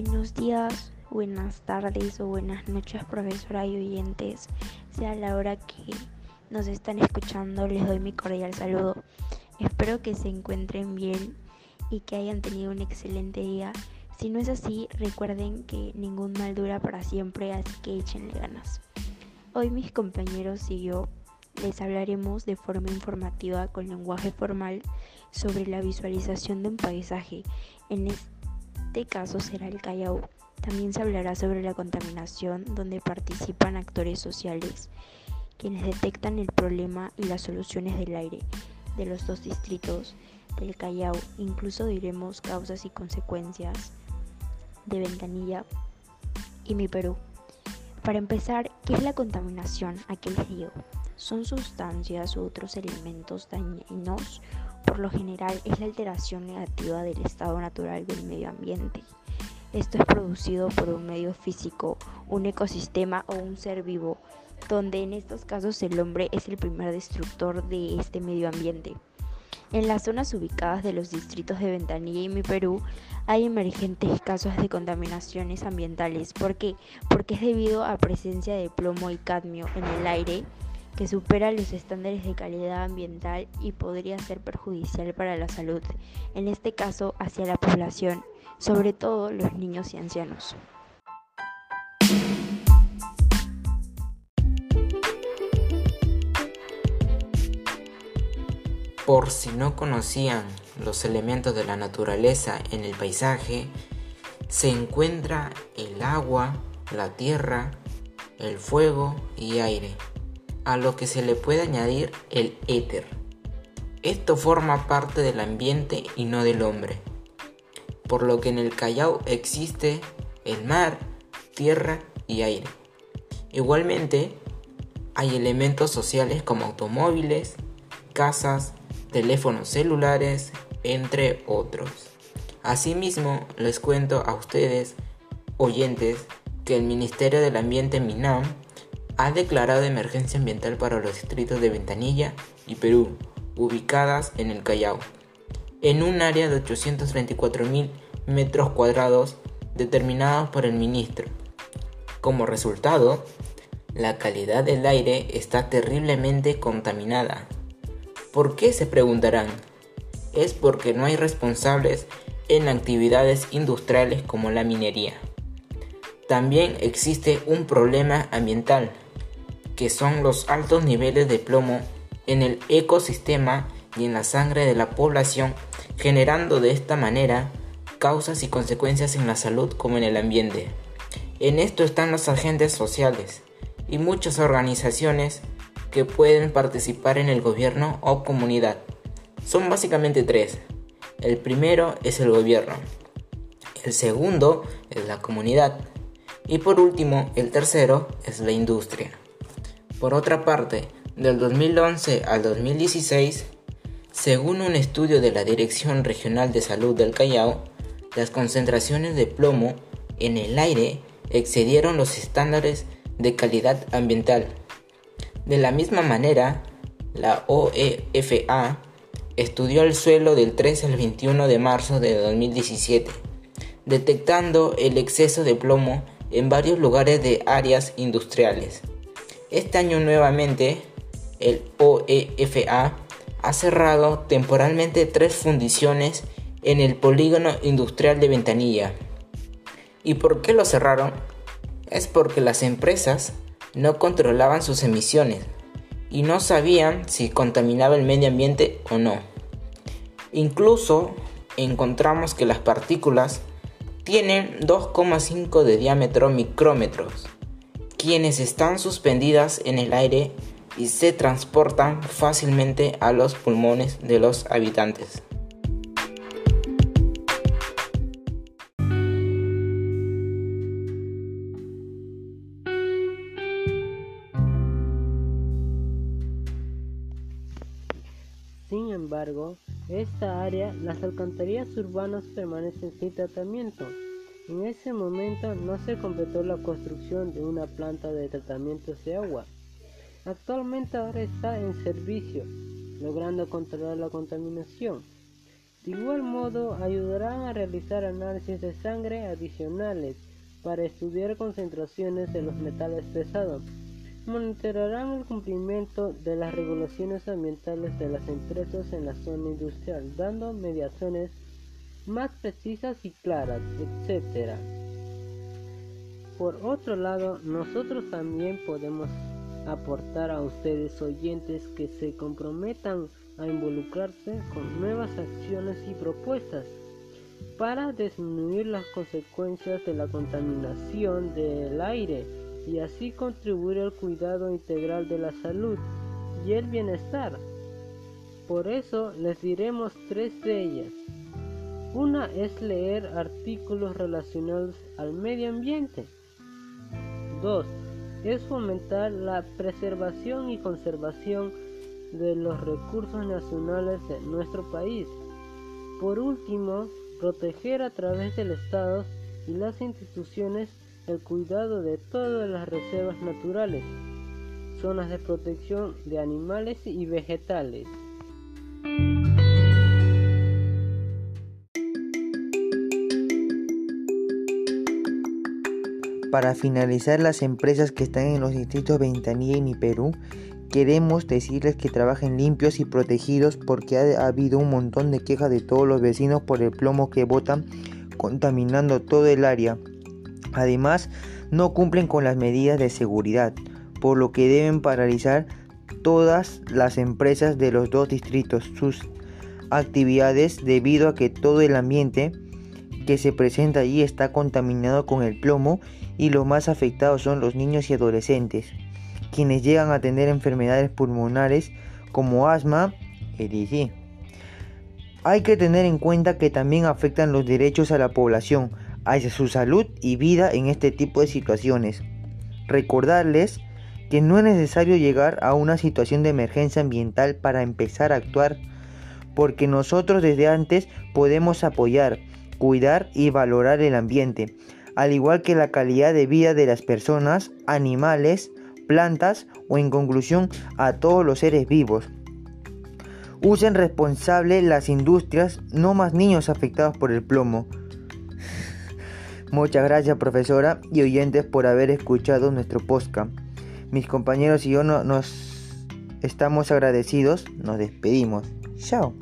Buenos días, buenas tardes o buenas noches, profesora y oyentes. Sea la hora que nos están escuchando, les doy mi cordial saludo. Espero que se encuentren bien y que hayan tenido un excelente día. Si no es así, recuerden que ningún mal dura para siempre, así que échenle ganas. Hoy mis compañeros y yo les hablaremos de forma informativa con lenguaje formal sobre la visualización de un paisaje. En este este caso será el Callao. También se hablará sobre la contaminación, donde participan actores sociales, quienes detectan el problema y las soluciones del aire de los dos distritos del Callao. Incluso diremos causas y consecuencias de Ventanilla y mi Perú. Para empezar, ¿qué es la contaminación? ¿A qué les digo? Son sustancias u otros elementos dañinos por lo general es la alteración negativa del estado natural del medio ambiente. Esto es producido por un medio físico, un ecosistema o un ser vivo, donde en estos casos el hombre es el primer destructor de este medio ambiente. En las zonas ubicadas de los distritos de Ventanilla y Mi Perú hay emergentes casos de contaminaciones ambientales. ¿Por qué? Porque es debido a presencia de plomo y cadmio en el aire que supera los estándares de calidad ambiental y podría ser perjudicial para la salud, en este caso hacia la población, sobre todo los niños y ancianos. Por si no conocían los elementos de la naturaleza en el paisaje, se encuentra el agua, la tierra, el fuego y aire a lo que se le puede añadir el éter. Esto forma parte del ambiente y no del hombre, por lo que en el Callao existe el mar, tierra y aire. Igualmente, hay elementos sociales como automóviles, casas, teléfonos celulares, entre otros. Asimismo, les cuento a ustedes, oyentes, que el Ministerio del Ambiente MINAM ha declarado emergencia ambiental para los distritos de Ventanilla y Perú, ubicadas en el Callao, en un área de 834.000 metros cuadrados determinados por el ministro. Como resultado, la calidad del aire está terriblemente contaminada. ¿Por qué se preguntarán? Es porque no hay responsables en actividades industriales como la minería. También existe un problema ambiental que son los altos niveles de plomo en el ecosistema y en la sangre de la población, generando de esta manera causas y consecuencias en la salud como en el ambiente. En esto están los agentes sociales y muchas organizaciones que pueden participar en el gobierno o comunidad. Son básicamente tres. El primero es el gobierno, el segundo es la comunidad y por último el tercero es la industria. Por otra parte, del 2011 al 2016, según un estudio de la Dirección Regional de Salud del Callao, las concentraciones de plomo en el aire excedieron los estándares de calidad ambiental. De la misma manera, la OEFA estudió el suelo del 13 al 21 de marzo de 2017, detectando el exceso de plomo en varios lugares de áreas industriales. Este año nuevamente el OEFA ha cerrado temporalmente tres fundiciones en el polígono industrial de Ventanilla. ¿Y por qué lo cerraron? Es porque las empresas no controlaban sus emisiones y no sabían si contaminaba el medio ambiente o no. Incluso encontramos que las partículas tienen 2,5 de diámetro micrómetros quienes están suspendidas en el aire y se transportan fácilmente a los pulmones de los habitantes. Sin embargo, esta área, las alcantarillas urbanas permanecen sin tratamiento en ese momento no se completó la construcción de una planta de tratamiento de agua. Actualmente ahora está en servicio, logrando controlar la contaminación. De igual modo, ayudarán a realizar análisis de sangre adicionales para estudiar concentraciones de los metales pesados. Monitorarán el cumplimiento de las regulaciones ambientales de las empresas en la zona industrial, dando mediaciones más precisas y claras, etc. Por otro lado, nosotros también podemos aportar a ustedes oyentes que se comprometan a involucrarse con nuevas acciones y propuestas para disminuir las consecuencias de la contaminación del aire y así contribuir al cuidado integral de la salud y el bienestar. Por eso les diremos tres de ellas. Una es leer artículos relacionados al medio ambiente. 2. Es fomentar la preservación y conservación de los recursos nacionales de nuestro país. Por último, proteger a través del Estado y las instituciones el cuidado de todas las reservas naturales, zonas de protección de animales y vegetales. Para finalizar, las empresas que están en los distritos Ventanilla y Mi Perú, queremos decirles que trabajen limpios y protegidos porque ha, habido un montón de quejas de todos los vecinos por el plomo que botan contaminando todo el área. Además, no cumplen con las medidas de seguridad, por lo que deben paralizar todas las empresas de los dos distritos sus actividades debido a que todo el ambiente que se presenta allí está contaminado con el plomo y los más afectados son los niños y adolescentes, quienes llegan a tener enfermedades pulmonares como asma, etc. Hay que tener en cuenta que también afectan los derechos a la población, hacia su salud y vida en este tipo de situaciones. Recordarles que no es necesario llegar a una situación de emergencia ambiental para empezar a actuar, porque nosotros desde antes podemos apoyar, cuidar y valorar el ambiente, al igual que la calidad de vida de las personas, animales, plantas o en conclusión a todos los seres vivos. Usen responsable las industrias, no más niños afectados por el plomo. Muchas gracias profesora y oyentes por haber escuchado nuestro podcast. Mis compañeros y yo nos estamos agradecidos. Nos despedimos. Chao.